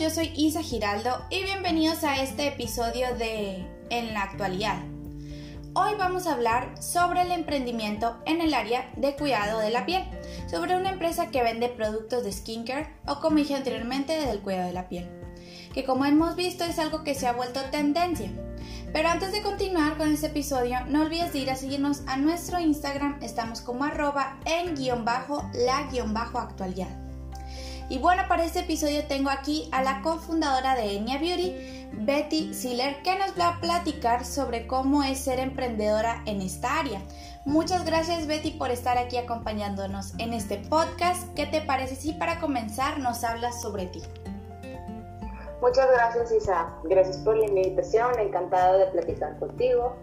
yo soy Isa Giraldo y bienvenidos a este episodio de En la actualidad. Hoy vamos a hablar sobre el emprendimiento en el área de cuidado de la piel, sobre una empresa que vende productos de skincare o como dije anteriormente del cuidado de la piel, que como hemos visto es algo que se ha vuelto tendencia. Pero antes de continuar con este episodio, no olvides de ir a seguirnos a nuestro Instagram, estamos como arroba en guion bajo la guion bajo actualidad. Y bueno, para este episodio tengo aquí a la cofundadora de Enya Beauty, Betty Siller, que nos va a platicar sobre cómo es ser emprendedora en esta área. Muchas gracias Betty por estar aquí acompañándonos en este podcast. ¿Qué te parece si para comenzar nos hablas sobre ti? Muchas gracias Isa, gracias por la invitación, encantada de platicar contigo.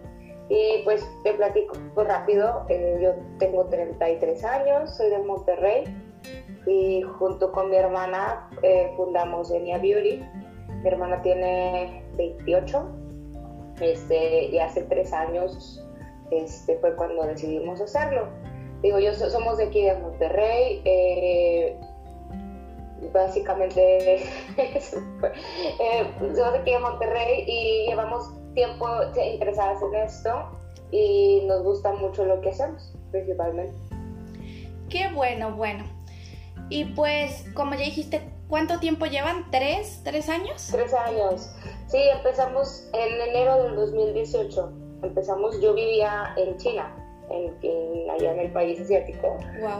Y pues te platico rápido, eh, yo tengo 33 años, soy de Monterrey, y junto con mi hermana eh, fundamos Enia Beauty. Mi hermana tiene 28 este, y hace tres años este, fue cuando decidimos hacerlo. Digo, yo somos de aquí de Monterrey, eh, básicamente eh, somos de aquí de Monterrey y llevamos tiempo interesadas en esto y nos gusta mucho lo que hacemos, principalmente. Qué bueno, bueno. Y pues, como ya dijiste, ¿cuánto tiempo llevan? ¿Tres? ¿Tres años? Tres años. Sí, empezamos en enero del 2018. Empezamos, yo vivía en China, en, allá en el país asiático,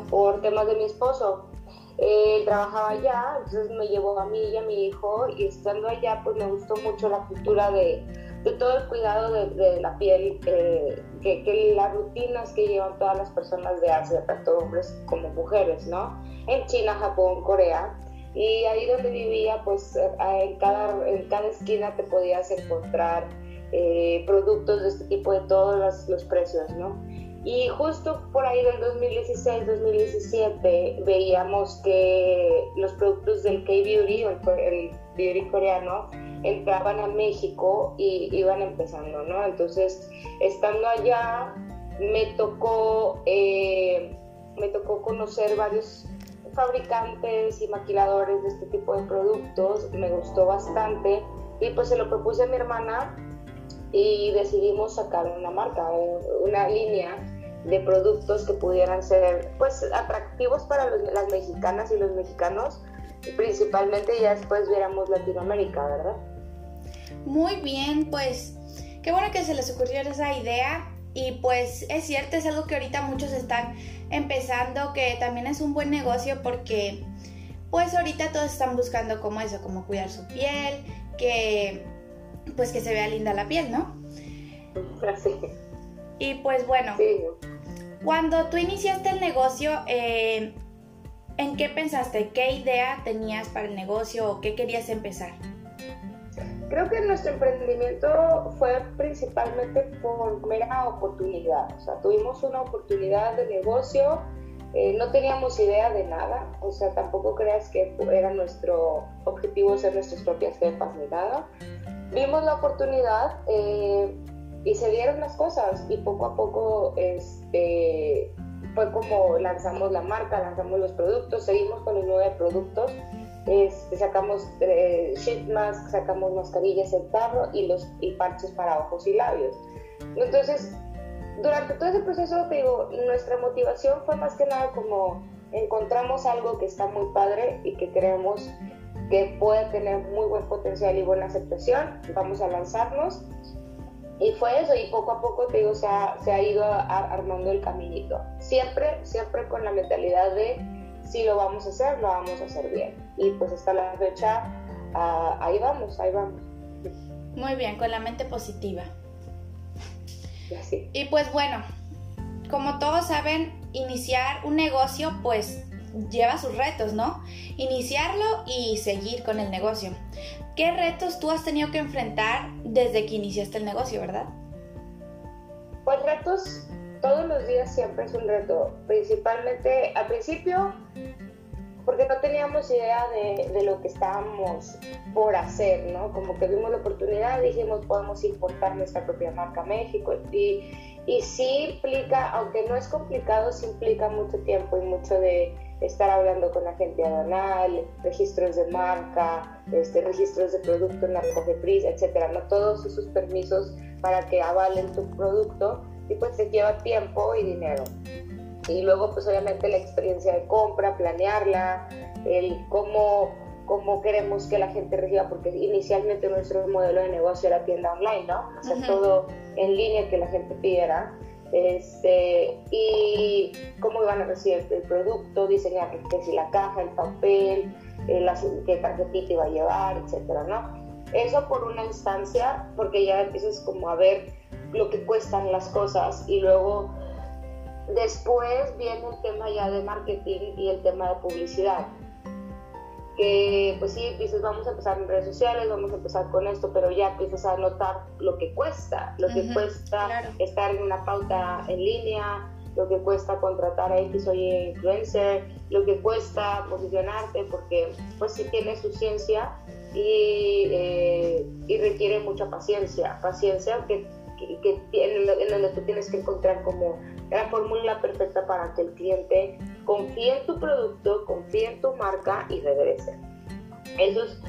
por temas de mi esposo. Él trabajaba allá, entonces me llevó a mí y a mi hijo y estando allá pues me gustó mucho la cultura de, de todo el cuidado de, la piel, eh, que, que, las rutinas que llevan todas las personas de Asia, tanto hombres como mujeres, ¿no? En China, Japón, Corea. Y ahí donde vivía, pues eh, en cada, en cada esquina te podías encontrar eh, productos de este tipo de todos los, precios, ¿no? Y justo por ahí del 2016-2017 veíamos que los productos del K-Beauty, el, el beauty coreano, entraban a México y iban empezando, ¿no? Entonces, estando allá, me tocó, eh, me tocó conocer varios fabricantes y maquiladores de este tipo de productos, me gustó bastante y pues se lo propuse a mi hermana y decidimos sacar una marca, una línea de productos que pudieran ser pues atractivos para las mexicanas y los mexicanos, principalmente ya después viéramos Latinoamérica, ¿verdad? Muy bien, pues qué bueno que se les ocurrió esa idea y pues es cierto, es algo que ahorita muchos están empezando, que también es un buen negocio porque pues ahorita todos están buscando como eso, como cuidar su piel, que pues que se vea linda la piel, ¿no? Así. Y pues bueno, cuando tú iniciaste el negocio, eh, ¿en qué pensaste? ¿Qué idea tenías para el negocio o qué querías empezar? Creo que nuestro emprendimiento fue principalmente por mera oportunidad. O sea, tuvimos una oportunidad de negocio, eh, no teníamos idea de nada. O sea, tampoco creas que era nuestro objetivo ser nuestras propias jefas ni nada. Vimos la oportunidad eh, y se dieron las cosas y poco a poco este, fue como lanzamos la marca, lanzamos los productos, seguimos con los nueve productos este, sacamos eh, sheet mask, sacamos mascarillas en tarro y, los, y parches para ojos y labios. Entonces, durante todo ese proceso, te digo, nuestra motivación fue más que nada como encontramos algo que está muy padre y que creemos que puede tener muy buen potencial y buena aceptación, vamos a lanzarnos. Y fue eso, y poco a poco, te digo, se ha, se ha ido armando el caminito. Siempre, siempre con la mentalidad de si lo vamos a hacer, lo vamos a hacer bien. Y pues hasta la fecha, ah, ahí vamos, ahí vamos. Muy bien, con la mente positiva. Y pues bueno, como todos saben, iniciar un negocio pues lleva sus retos, ¿no? Iniciarlo y seguir con el negocio. ¿Qué retos tú has tenido que enfrentar desde que iniciaste el negocio, verdad? Pues retos todos los días siempre es un reto, principalmente al principio porque no teníamos idea de, de, lo que estábamos por hacer, ¿no? Como que vimos la oportunidad, dijimos podemos importar nuestra propia marca a México y, y sí implica, aunque no es complicado, sí implica mucho tiempo y mucho de estar hablando con la gente aduanal, registros de marca, este, registros de producto en la COFEPRIS, etcétera, ¿no? Todos esos permisos para que avalen tu producto y pues te lleva tiempo y dinero. Y luego pues obviamente la experiencia de compra, planearla, el cómo, cómo queremos que la gente reciba, porque inicialmente nuestro modelo de negocio era tienda online, ¿no? O sea, todo en línea que la gente pidiera este, y cómo iban a recibir el producto, diseñar que si la caja, el papel, el, qué tarjetita iba a llevar, etcétera, ¿no? Eso por una instancia, porque ya empiezas como a ver lo que cuestan las cosas y luego después viene el tema ya de marketing y el tema de publicidad. Que pues sí, dices, vamos a empezar en redes sociales, vamos a empezar con esto, pero ya empiezas a notar lo que cuesta, lo que cuesta estar en una pauta en línea, lo que cuesta contratar a X o Y influencer, lo que cuesta posicionarte, porque pues sí tiene su ciencia y, eh, y requiere mucha paciencia, paciencia que, que, en donde tú tienes que encontrar como la fórmula perfecta para que el cliente confíe en tu producto, confíe en tu marca y regrese. Eso es,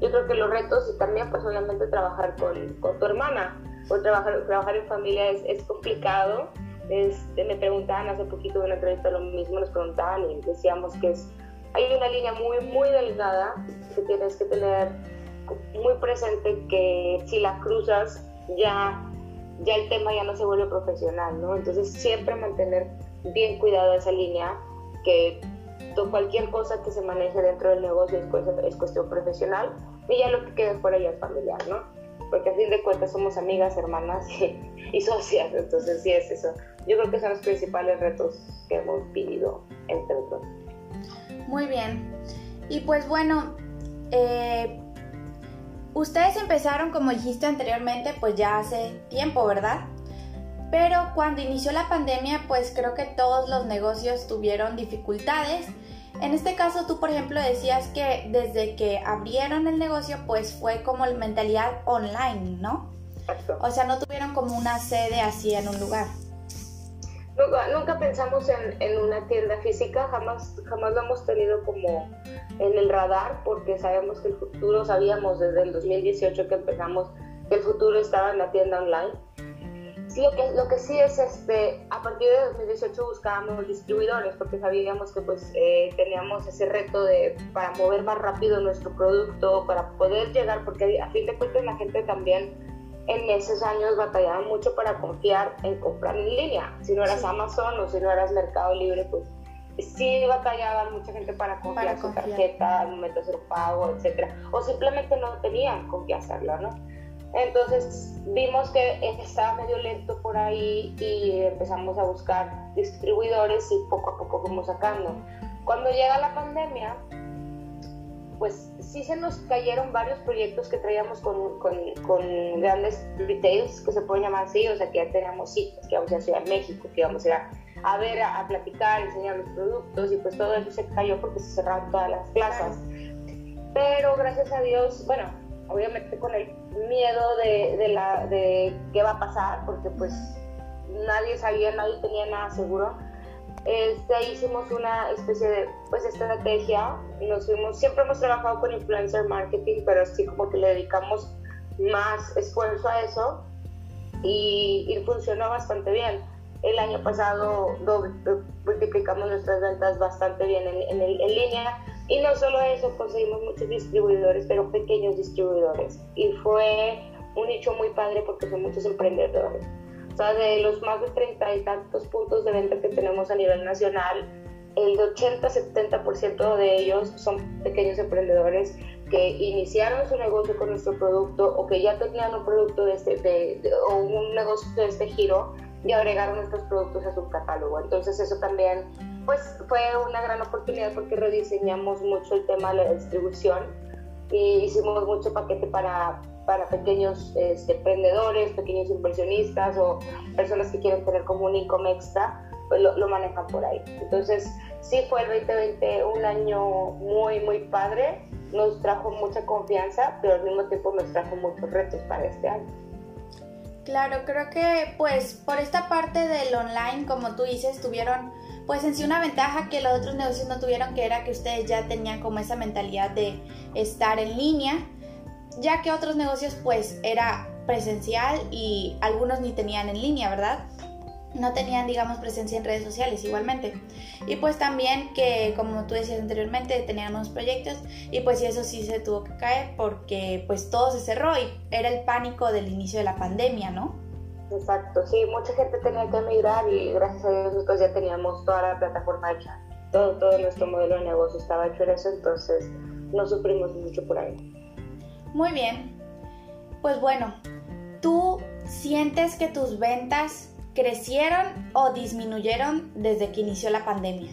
yo creo que los retos y también pues obviamente trabajar con, con tu hermana, o trabajar, trabajar en familia es, complicado. Este, me preguntaban hace poquito en una entrevista lo mismo, nos preguntaban y decíamos que es, hay una línea muy, muy delgada que tienes que tener muy presente que si la cruzas ya ya el tema ya no se vuelve profesional, ¿no? Entonces siempre mantener bien cuidado esa línea, que cualquier cosa que se maneje dentro del negocio es, cuestión profesional y ya lo que quede fuera ya es familiar, ¿no? Porque a fin de cuentas somos amigas, hermanas y, socias, entonces sí es eso. Yo creo que son los principales retos que hemos vivido entre todos. Muy bien. Y pues bueno, eh, Ustedes empezaron, como dijiste anteriormente, pues ya hace tiempo, ¿verdad? Pero cuando inició la pandemia, pues creo que todos los negocios tuvieron dificultades. En este caso, tú, por ejemplo, decías que desde que abrieron el negocio, pues fue como mentalidad online, ¿no? O sea, no tuvieron como una sede así en un lugar. Nunca, pensamos en, una tienda física, jamás, jamás lo hemos tenido como en el radar porque sabemos que el futuro, sabíamos desde el 2018 que empezamos que el futuro estaba en la tienda online. lo, que, lo que sí es, este, a partir de 2018 buscábamos distribuidores porque sabíamos que pues eh, teníamos ese reto de, para mover más rápido nuestro producto, para poder llegar, porque a fin de cuentas la gente también en esos años batallaban mucho para confiar en comprar en línea. Si no eras Amazon o si no eras Mercado Libre, pues sí batallaban mucha gente para confiar, su tarjeta al momento de hacer pago, etcétera, o simplemente no tenían con qué hacerlo, ¿no? Entonces vimos que estaba medio lento por ahí y empezamos a buscar distribuidores y poco a poco fuimos sacando. Cuando llega la pandemia, pues sí se nos cayeron varios proyectos que traíamos con, con, grandes retails, que se pueden llamar así, o sea que ya teníamos citas, que íbamos a Ciudad de México, que íbamos a ir a, ver, a, platicar, enseñar los productos, y pues todo eso se cayó porque se cerraron todas las plazas. Pero gracias a Dios, bueno, obviamente con el miedo de, de, la, de qué va a pasar, porque pues nadie sabía, nadie tenía nada seguro, este, hicimos una especie de pues, estrategia. Nos fuimos, siempre hemos trabajado con influencer marketing, pero así como que le dedicamos más esfuerzo a eso y, funcionó bastante bien. El año pasado multiplicamos nuestras ventas bastante bien en, en, línea y no solo eso, conseguimos muchos distribuidores, pero pequeños distribuidores. Y fue un nicho muy padre porque son muchos emprendedores. O sea, de los más de treinta y tantos puntos de venta que tenemos a nivel nacional, el 80-70% de ellos son pequeños emprendedores que iniciaron su negocio con nuestro producto o que ya tenían un producto de este, de, o un negocio de este giro y agregaron nuestros productos a su catálogo. Entonces eso también pues, fue una gran oportunidad porque rediseñamos mucho el tema de la distribución y hicimos mucho paquete para para pequeños este, emprendedores, pequeños inversionistas o personas que quieren tener como un income extra, pues lo, lo, manejan por ahí. Entonces, sí fue el 2020 un año muy, muy padre, nos trajo mucha confianza, pero al mismo tiempo nos trajo muchos retos para este año. Claro, creo que pues por esta parte del online, como tú dices, tuvieron pues en sí una ventaja que los otros negocios no tuvieron, que era que ustedes ya tenían como esa mentalidad de estar en línea, ya que otros negocios pues era presencial y algunos ni tenían en línea, ¿verdad? no tenían, digamos, presencia en redes sociales igualmente. Y pues también que, como tú decías anteriormente, teníamos proyectos y pues eso sí se tuvo que caer porque pues todo se cerró y era el pánico del inicio de la pandemia, ¿no? Exacto, sí, mucha gente tenía que emigrar y gracias a Dios nosotros ya teníamos toda la plataforma hecha. Todo, todo nuestro modelo de negocio estaba hecho eso, entonces no sufrimos mucho por ahí. Muy bien. Pues bueno, ¿tú sientes que tus ventas crecieron o disminuyeron desde que inició la pandemia?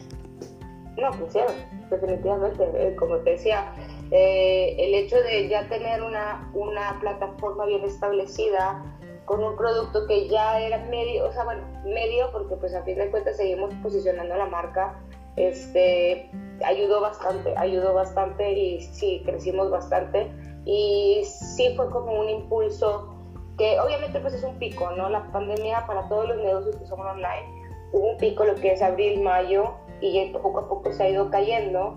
No, crecieron, definitivamente. Eh, como te decía, eh, el hecho de ya tener una, una plataforma bien establecida, con un producto que ya era medio, o sea, bueno, medio, porque pues a fin de cuentas seguimos posicionando la marca, este, ayudó bastante, ayudó bastante y sí, crecimos bastante. Y sí fue como un impulso que obviamente pues es un pico, ¿no? La pandemia para todos los negocios que son online, hubo un pico lo que es abril, mayo, y poco a poco se ha ido cayendo,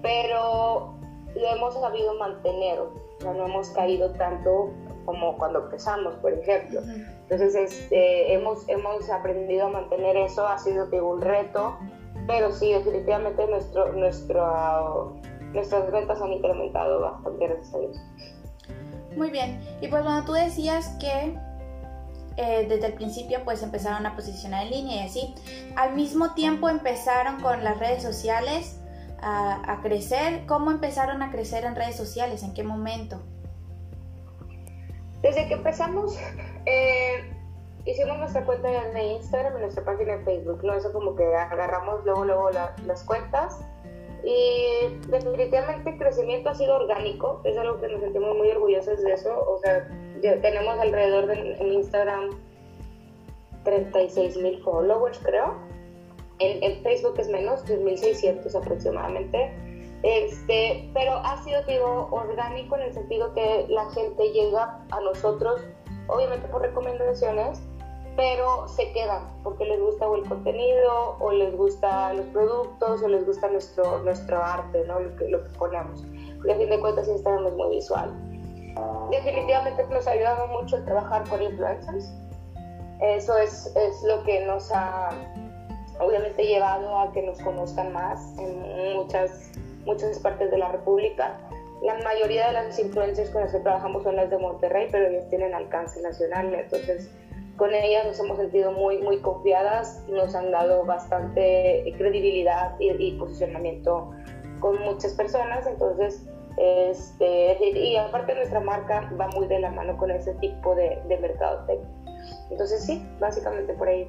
pero lo hemos sabido mantener, o sea, no hemos caído tanto como cuando empezamos, por ejemplo. Entonces, este, hemos, hemos aprendido a mantener eso, ha sido un reto, pero sí, definitivamente nuestro, nuestro, nuestras ventas han incrementado bastante, gracias a Dios. Muy bien. Y pues bueno, tú decías que eh, desde el principio pues empezaron a posicionar en línea y así. Al mismo tiempo empezaron con las redes sociales a, crecer. ¿Cómo empezaron a crecer en redes sociales? ¿En qué momento? Desde que empezamos, eh, hicimos nuestra cuenta de Instagram y nuestra página de Facebook, ¿no? Eso como que agarramos luego, luego las cuentas y definitivamente el crecimiento ha sido orgánico, es algo que nos sentimos muy orgullosos de eso. O sea, tenemos alrededor de, en Instagram 36 mil followers, creo. En, Facebook es menos, 3.600 aproximadamente. Este, pero ha sido, digo, orgánico en el sentido que la gente llega a nosotros, obviamente por recomendaciones, pero se quedan porque les gusta o el contenido o les gusta los productos o les gusta nuestro, nuestro arte, ¿no? lo, que, lo que ponemos. Porque a fin de cuentas Instagram es muy visual. Definitivamente nos ha ayudado mucho el trabajar con influencers. Eso es, es lo que nos ha obviamente llevado a que nos conozcan más en muchas, muchas partes de la República. La mayoría de las influencers con las que trabajamos son las de Monterrey, pero ellas tienen alcance nacional, entonces con ellas nos hemos sentido muy, muy confiadas, nos han dado bastante credibilidad y, posicionamiento con muchas personas, entonces, este, y aparte nuestra marca va muy de la mano con ese tipo de, de mercadotecnia. Entonces sí, básicamente por ahí,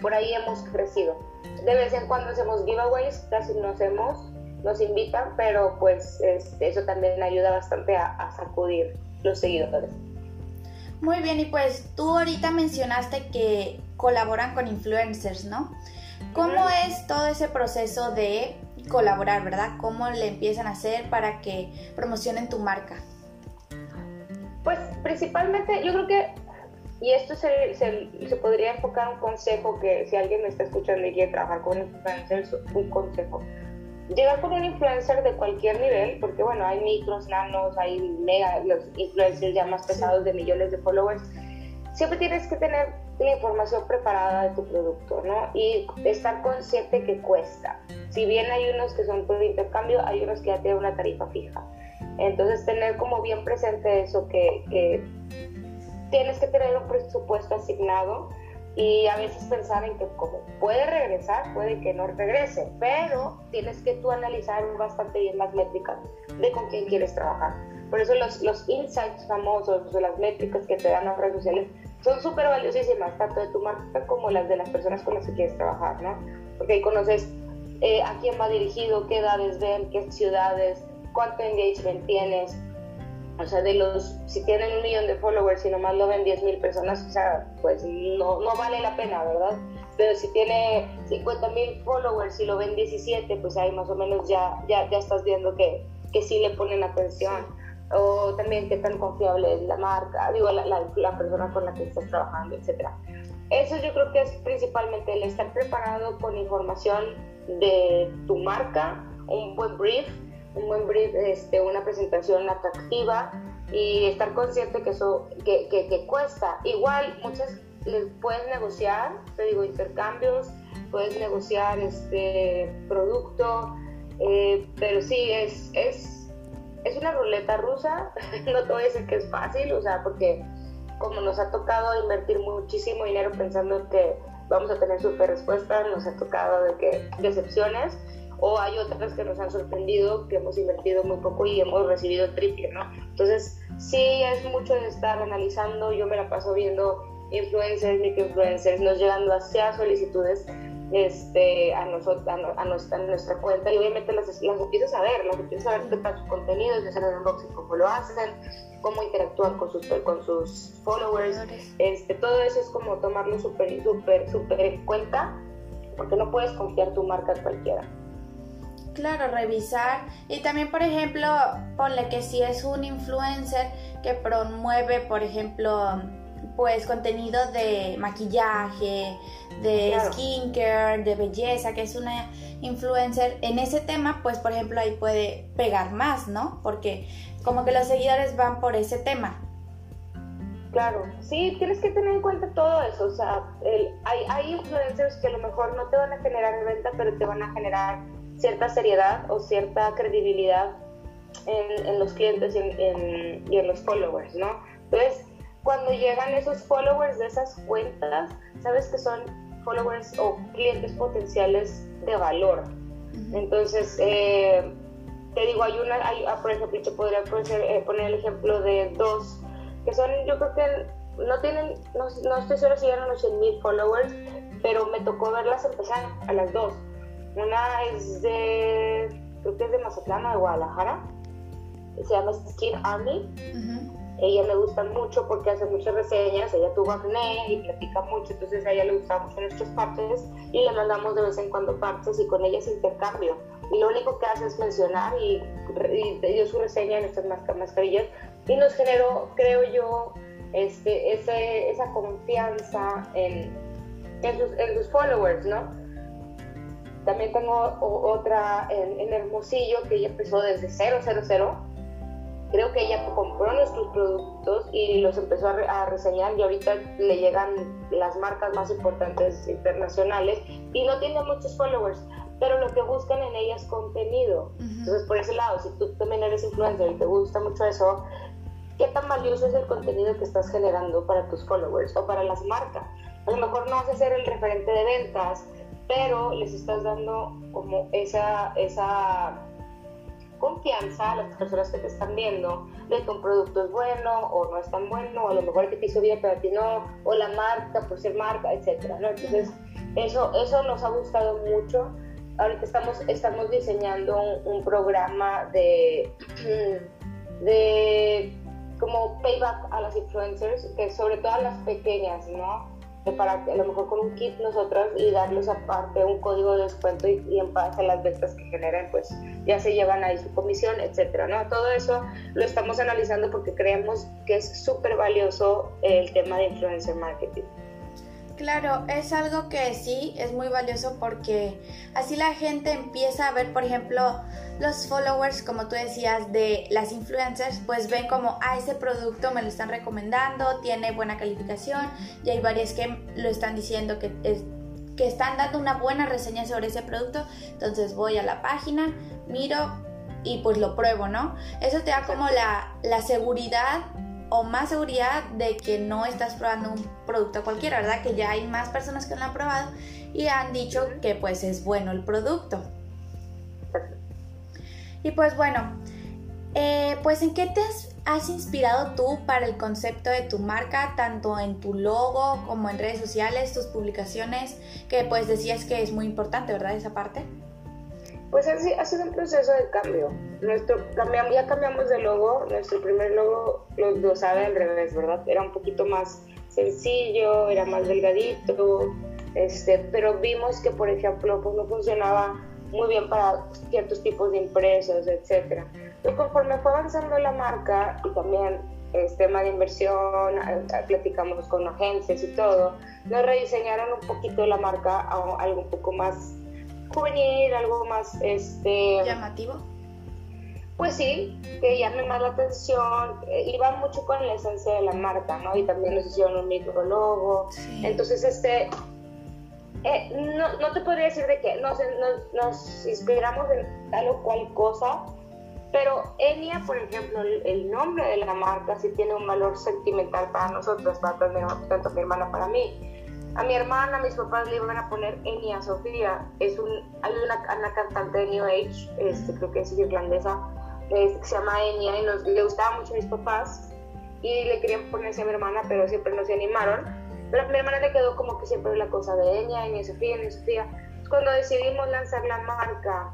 por ahí hemos crecido. De vez en cuando hacemos giveaways, casi no hacemos, nos invitan, pero pues este, eso también ayuda bastante a, a sacudir los seguidores. Muy bien, y pues tú ahorita mencionaste que colaboran con influencers, ¿no? ¿Cómo es todo ese proceso de colaborar, verdad? ¿Cómo le empiezan a hacer para que promocionen tu marca? Pues principalmente yo creo que, y esto se, se, podría enfocar un consejo que si alguien me está escuchando y quiere trabajar con influencers, un consejo llegar con un influencer de cualquier nivel, porque bueno, hay micros, nanos, hay mega, los influencers ya más pesados de millones de followers, siempre tienes que tener la información preparada de tu producto, ¿no? Y estar consciente que cuesta. Si bien hay unos que son por intercambio, hay unos que ya tienen una tarifa fija. Entonces, tener como bien presente eso, que, que tienes que tener un presupuesto asignado y a veces pensar en que como puede regresar, puede que no regrese, pero tienes que tú analizar bastante bien las métricas de con quién quieres trabajar. Por eso los, los insights famosos o las métricas que te dan las redes sociales son súper valiosísimas, tanto de tu marca como las de las personas con las que quieres trabajar, ¿no? Porque ahí conoces eh, a quién va dirigido, qué edades ven, qué ciudades, cuánto engagement tienes, o sea, de los, si tienen un millón de followers y nomás lo ven 10 mil personas, o sea, pues no, no vale la pena, ¿verdad? Pero si tiene 50 mil followers y lo ven 17, pues ahí más o menos ya, ya, ya estás viendo que, que sí le ponen atención. o también qué tan confiable es la marca, digo, la, la, persona con la que estás trabajando, etc. Eso yo creo que es principalmente el estar preparado con información de tu marca, un buen brief, un buen brief, este, una presentación atractiva y estar consciente que eso que, que, cuesta. Igual muchas les puedes negociar, te digo, intercambios, puedes negociar este producto, eh, pero sí, es, es, es una ruleta rusa, no te voy a decir que es fácil, o sea, porque como nos ha tocado invertir muchísimo dinero pensando que vamos a tener super respuesta, nos ha tocado de que decepciones, o hay otras que nos han sorprendido, que hemos invertido muy poco y hemos recibido triple, ¿no? Entonces, sí es mucho de estar analizando, yo me la paso viendo influencers, microinfluencers, nos llegan demasiadas solicitudes este, a, nosotros, a, nuestra, nuestra, cuenta y obviamente las, las empiezas a ver, las empiezas a ver qué tal su contenido, de hacer el unboxing, cómo lo hacen, cómo interactúan con sus, con sus followers, este, todo eso es como tomarlo súper, súper, súper en cuenta, porque no puedes confiar tu marca a cualquiera. Claro, revisar. Y también, por ejemplo, ponle que si es un influencer que promueve, por ejemplo, pues contenido de maquillaje, de skincare, de belleza, que es una influencer en ese tema, pues por ejemplo ahí puede pegar más, ¿no? Porque como que los seguidores van por ese tema. Claro, sí, tienes que tener en cuenta todo eso. O sea, hay, hay influencers que a lo mejor no te van a generar venta, pero te van a generar cierta seriedad o cierta credibilidad en, los clientes y en, y en los followers, ¿no? Entonces, cuando llegan esos followers de esas cuentas, sabes que son followers o clientes potenciales de valor. Entonces, eh, te digo, hay una, hay, ah, por ejemplo, te podría eh, poner el ejemplo de dos, que son, yo creo que no tienen, no, estoy segura si a los 100 mil followers, pero me tocó verlas empezar a las dos. Una es de, creo que es de Mazatlán, de Guadalajara, se llama Skin Army. Ella me gusta mucho porque hace muchas reseñas, ella tuvo acné y platica mucho, entonces a ella le gustan mucho nuestras partes y le mandamos de vez en cuando partes y con ella es intercambio. Y lo único que hace es mencionar y, dio su reseña en estas mascarillas y nos generó, creo yo, este, ese, esa confianza en, en, sus, en sus followers, ¿no? También tengo otra en, en Hermosillo que ella empezó desde 000 creo que ella compró nuestros productos y los empezó a, reseñar y ahorita le llegan las marcas más importantes internacionales y no tiene muchos followers, pero lo que buscan en ella es contenido. Entonces, por ese lado, si tú también eres influencer y te gusta mucho eso, ¿qué tan valioso es el contenido que estás generando para tus followers o para las marcas? A lo mejor no vas a ser el referente de ventas, pero les estás dando como esa, esa confianza a las personas que te están viendo de que un producto es bueno o no es tan bueno, o a lo mejor que te hizo bien pero a ti no, o la marca por ser marca, etcétera, ¿no? Entonces, eso, eso nos ha gustado mucho. Ahorita estamos, estamos diseñando un, programa de, de como payback a las influencers, que sobre todo a las pequeñas, ¿no? Para a lo mejor con un kit nosotras y darles aparte un código de descuento y, en base a las ventas que generen, pues ya se llevan ahí su comisión, etcétera, ¿no? Todo eso lo estamos analizando porque creemos que es súper valioso el tema de influencer marketing. Claro, es algo que sí es muy valioso porque así la gente empieza a ver, por ejemplo, los followers, como tú decías, de las influencers, pues ven como, ah, ese producto me lo están recomendando, tiene buena calificación y hay varias que lo están diciendo que, que están dando una buena reseña sobre ese producto. Entonces voy a la página, miro y pues lo pruebo, ¿no? Eso te da como la, la seguridad o más seguridad de que no estás probando un producto cualquiera, ¿verdad? Que ya hay más personas que lo han probado y han dicho que pues es bueno el producto. Y pues bueno, eh, pues en qué te has, inspirado tú para el concepto de tu marca, tanto en tu logo como en redes sociales, tus publicaciones, que pues decías que es muy importante, ¿verdad? Esa parte. Pues ha sido un proceso de cambio. Nuestro, cambiamos, ya cambiamos de logo, nuestro primer logo lo, sabe al revés, ¿verdad? Era un poquito más sencillo, era más delgadito, este, pero vimos que, por ejemplo, pues no funcionaba muy bien para ciertos tipos de impresos, etc. Pero conforme fue avanzando la marca y también el tema de inversión, platicamos con agencias y todo, nos rediseñaron un poquito la marca a algo un poco más juvenil, algo más este llamativo. Pues sí, que llame más la atención, eh, iba mucho con la esencia de la marca, ¿no? Y también nos hicieron un micro logo. Entonces, este, eh, no, no, te podría decir de que nos, nos, inspiramos en tal o cual cosa, pero Enia, por ejemplo, el, nombre de la marca sí tiene un valor sentimental para nosotros, para tanto mi hermana para mí. A mi hermana, mis papás le iban a poner Enia Sofía. Es un, hay una, una cantante de New Age, este, creo que es irlandesa, este, que se llama Enya y nos, le gustaba mucho a mis papás y le querían ponerse a mi hermana, pero siempre no se animaron. Pero a mi hermana le quedó como que siempre la cosa de Enya, Enya Sofía, Enya Sofía. Cuando decidimos lanzar la marca,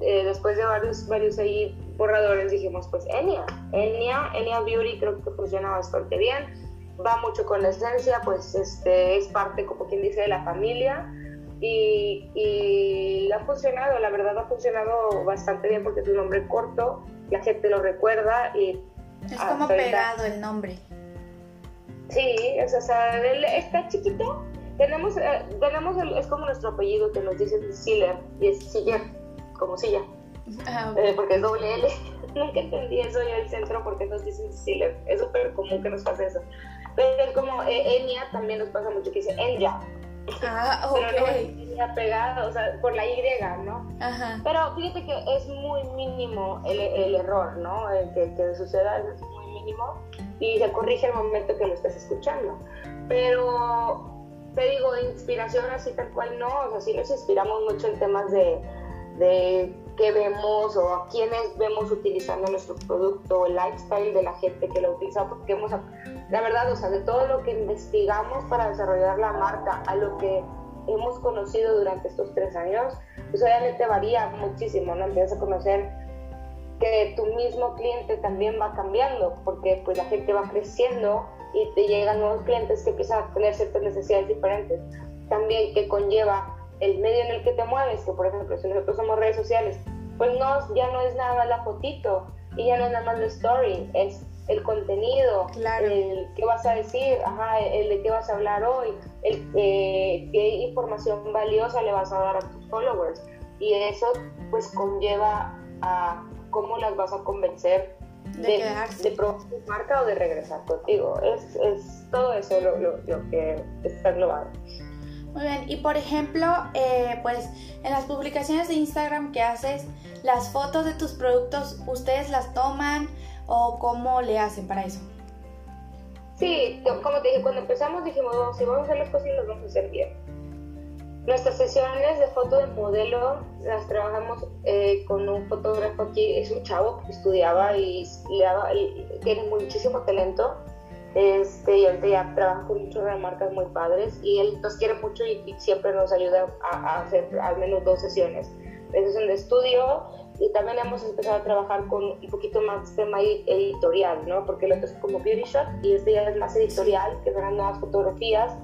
eh, después de varios, varios ahí borradores, dijimos pues Enya, Enya, Enya Beauty creo que funciona bastante bien, va mucho con la esencia, pues este, es parte como quien dice de la familia y, y, ha funcionado, la verdad ha funcionado bastante bien porque es un nombre corto, la gente lo recuerda y... Es como pegado el nombre. Sí, es, o sea, está chiquito. Tenemos, eh, tenemos es como nuestro apellido que nos dice Siller y es Siller, como silla. Ah, eh, porque es doble L. Nunca entendí eso yo el centro porque nos dicen Siller. Es súper común que nos pase eso. Pero es como eh, Enya también nos pasa mucho que dice Enya. Ah, ok. Pero no pegado, o sea, por la Y, ¿no? Ajá. Pero fíjate que es muy mínimo el, el error, ¿no? El que, que suceda es muy mínimo y se corrige el momento que lo estés escuchando. Pero te digo, inspiración así tal cual no, o sea, sí nos inspiramos mucho en temas de, de qué vemos o a quiénes vemos utilizando nuestro producto, el lifestyle de la gente que lo utiliza, porque hemos, la verdad, o sea, de todo lo que investigamos para desarrollar la marca a lo que hemos conocido durante estos tres años, pues obviamente varía muchísimo, ¿no? Empiezas a conocer que tu mismo cliente también va cambiando, porque pues la gente va creciendo y te llegan nuevos clientes que empiezan a tener ciertas necesidades diferentes. También que conlleva el medio en el que te mueves, que por ejemplo, si nosotros somos redes sociales, pues no, ya no es nada más la fotito y ya no es nada más la story, es el contenido, el qué vas a decir, ajá, el de qué vas a hablar hoy, el eh, qué información valiosa le vas a dar a tus followers. Y eso pues conlleva a cómo las vas a convencer de, de, probar tu marca o de regresar contigo. Es, es todo eso lo, lo, lo que está global. Muy bien, y por ejemplo, eh, pues en las publicaciones de Instagram que haces, las fotos de tus productos, ¿ustedes las toman o cómo le hacen para eso? Sí, como te dije, cuando empezamos dijimos, si vamos a hacer las cosas, las vamos a hacer bien. Nuestras sesiones de foto de modelo las trabajamos eh, con un fotógrafo aquí, es un chavo que estudiaba y le daba, tiene muchísimo talento este, y ahorita ya trabaja con muchas marcas muy padres y él nos quiere mucho y, siempre nos ayuda a, hacer al menos dos sesiones. Es de estudio y también hemos empezado a trabajar con un poquito más tema editorial, ¿no? Porque el otro es como beauty shot y este ya es más editorial, que son nuevas fotografías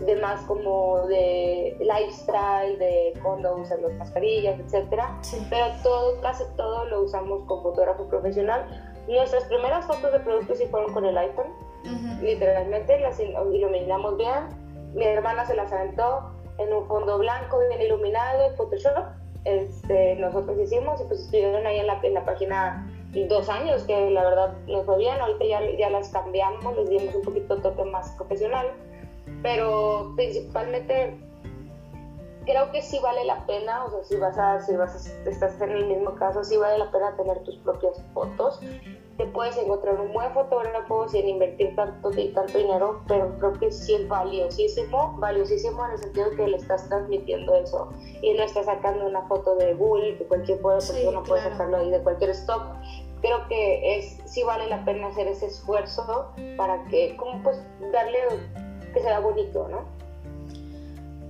de más como de lifestyle, de cuando usan las mascarillas, etcétera. Pero todo, casi todo lo usamos con fotógrafo profesional. Nuestras primeras fotos de productos sí fueron con el iPhone Literalmente las iluminamos bien. Mi hermana se las aventó en un fondo blanco bien iluminado en Photoshop. Este, nosotros hicimos y pues estuvieron ahí en la, página dos años, que la verdad nos fue bien. Ahorita ya, ya las cambiamos, les dimos un poquito toque más profesional. Pero principalmente creo que sí vale la pena, o sea, si vas a, si vas a, estás en el mismo caso, sí vale la pena tener tus propias fotos te puedes encontrar un buen fotógrafo sin invertir tanto, tanto dinero, pero creo que sí es valiosísimo, valiosísimo en el sentido que le estás transmitiendo eso y no estás sacando una foto de Google, que cualquier persona puede sacarlo ahí de cualquier stock. Creo que es, sí vale la pena hacer ese esfuerzo para que, como pues, darle que sea bonito, ¿no?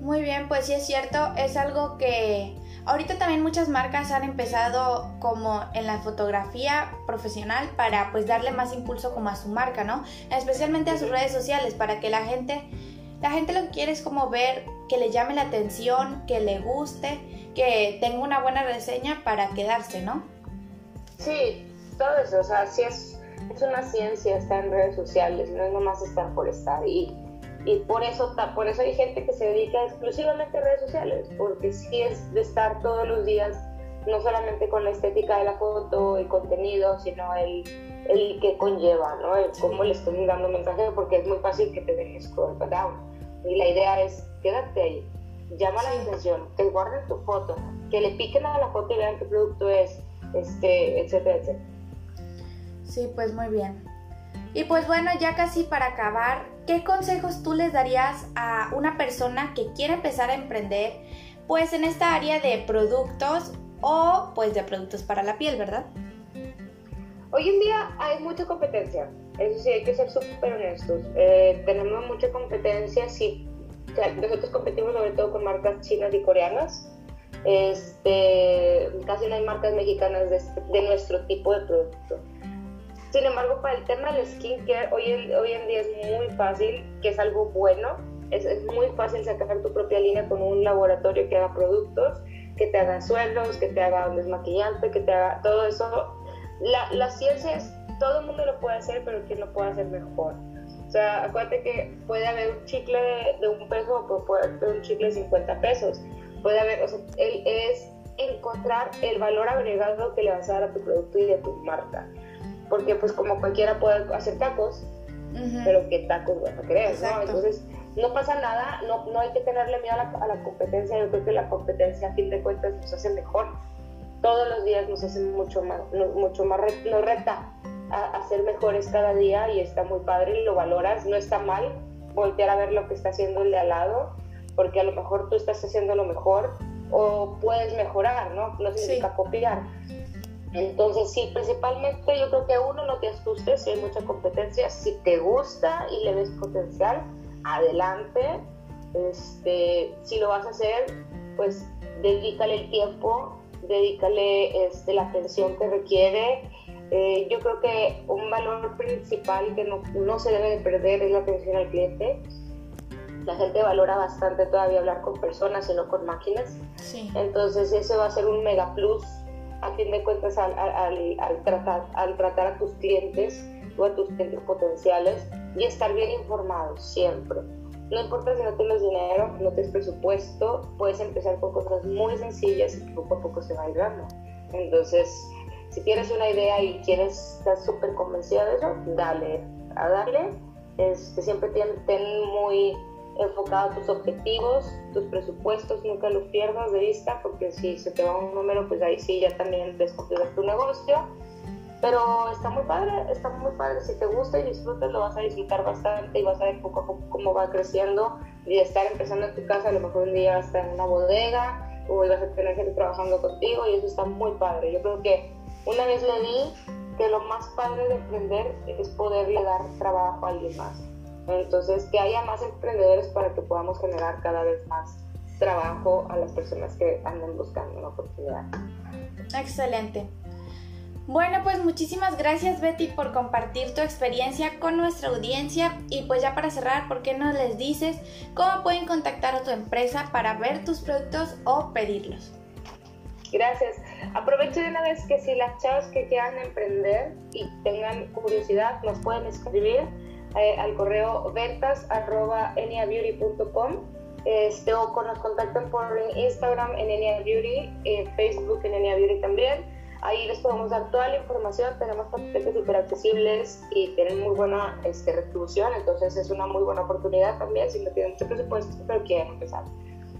Muy bien, pues sí es cierto, es algo que Ahorita también muchas marcas han empezado como en la fotografía profesional para pues darle más impulso como a su marca, ¿no? Especialmente a sus redes sociales para que la gente, la gente lo que quiere es como ver que le llame la atención, que le guste que tenga una buena reseña para quedarse, ¿no? Sí, todo eso, o sea, sí es, es una ciencia estar en redes sociales, no es nomás estar por estar. Y, y por, eso, por eso hay gente que se dedica exclusivamente a redes sociales, porque sí es de estar todos los días, no solamente con la estética de la foto, el contenido, sino el, el que conlleva, ¿no? El cómo le estoy dando mensaje, porque es muy fácil que te dejes scroll down. Y la idea es, quédate ahí, llama la atención, que guarden tu foto, que le piquen a la foto y vean qué producto es, este, etcétera, etcétera. Sí, pues muy bien. Y pues bueno, ya casi para acabar, ¿qué consejos tú les darías a una persona que quiere empezar a emprender pues en esta área de productos o pues de productos para la piel, verdad? Hoy en día hay mucha competencia, eso sí, hay que ser súper honestos. Eh, tenemos mucha competencia, sí. nosotros competimos sobre todo con marcas chinas y coreanas. Este, casi no hay marcas mexicanas de, de nuestro tipo de producto. Sin embargo, para el tema del skincare, hoy en, hoy en día es muy fácil, que es algo bueno, es, es, muy fácil sacar tu propia línea con un laboratorio que haga productos, que te haga suelos, que te haga un desmaquillante, que te haga todo eso. La, la ciencia es, todo el mundo lo puede hacer, pero ¿quién lo puede hacer mejor? O sea, acuérdate que puede haber un chicle de, de un peso o puede haber un chicle de 50 pesos. Puede haber, o sea, él es encontrar el valor agregado que le vas a dar a tu producto y a tu marca porque pues como cualquiera puede hacer tacos, pero ¿qué tacos vas a querer? ¿no? Entonces, no pasa nada, no, no hay que tenerle miedo a la, a la, competencia, yo creo que la competencia a fin de cuentas nos hace mejor. Todos los días nos hace mucho más, mucho más, nos reta a, a ser mejores cada día y está muy padre y lo valoras, no está mal voltear a ver lo que está haciendo el de al lado, porque a lo mejor tú estás haciendo lo mejor o puedes mejorar, ¿no? No significa sí. copiar entonces, sí, principalmente yo creo que uno no te asustes si hay mucha competencia, si te gusta y le ves potencial, adelante. Este, si lo vas a hacer, pues dedícale el tiempo, dedícale este, la atención que requiere. Eh, yo creo que un valor principal que no, no se debe de perder es la atención al cliente. La gente valora bastante todavía hablar con personas y no con máquinas. Sí. Entonces, eso va a ser un mega plus a fin de cuentas al, al, al, tratar, al tratar a tus clientes o a tus clientes potenciales y estar bien informado siempre. No importa si no tienes dinero, no tienes presupuesto, puedes empezar con cosas muy sencillas y poco a poco se va a ir dando. Entonces, si tienes una idea y quieres estar súper convencida de eso, dale, a darle. Este, siempre ten, ten muy enfocado tus objetivos, tus presupuestos, nunca los pierdas de vista, porque si se te va un número, pues ahí sí ya también desconfiguras tu negocio. Pero está muy padre, está muy padre. Si te gusta y disfrutas, lo vas a disfrutar bastante y vas a ver poco a poco cómo va creciendo. Y estar empezando en tu casa, a lo mejor un día vas a estar en una bodega o vas a tener gente trabajando contigo y eso está muy padre. Yo creo que una vez le di que lo más padre de emprender es poderle dar trabajo a alguien más entonces, que haya más emprendedores para que podamos generar cada vez más trabajo a las personas que anden buscando una oportunidad. Excelente. Bueno, pues muchísimas gracias Betty por compartir tu experiencia con nuestra audiencia y pues ya para cerrar, ¿por qué no les dices cómo pueden contactar a tu empresa para ver tus productos o pedirlos? Gracias. Aprovecho de una vez que si las chavas que quieran emprender y tengan curiosidad nos pueden escribir eh, al correo ventas arroba eniabeauty.com este, o nos contactan por Instagram en Enia Beauty, eh, Facebook en Enia Beauty también. Ahí les podemos dar toda la información, tenemos paquetes súper accesibles y tienen muy buena este, retribución, entonces es una muy buena oportunidad también si no tienen mucho presupuesto pero quieren empezar.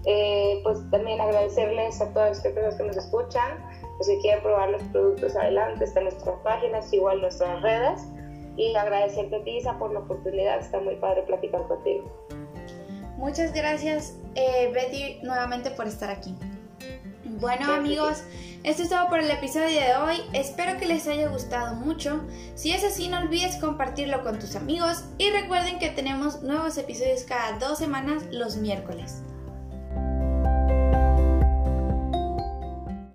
Eh, pues también agradecerles a todas las personas que nos escuchan, pues si quieren probar los productos adelante, están nuestras páginas, igual nuestras redes y agradecerte a ti, Isa, por la oportunidad. Está muy padre platicar contigo. Muchas gracias, eh, Betty, nuevamente por estar aquí. Bueno, amigos, sí. esto es todo por el episodio de hoy. Espero que les haya gustado mucho. Si es así, no olvides compartirlo con tus amigos y recuerden que tenemos nuevos episodios cada dos semanas los miércoles.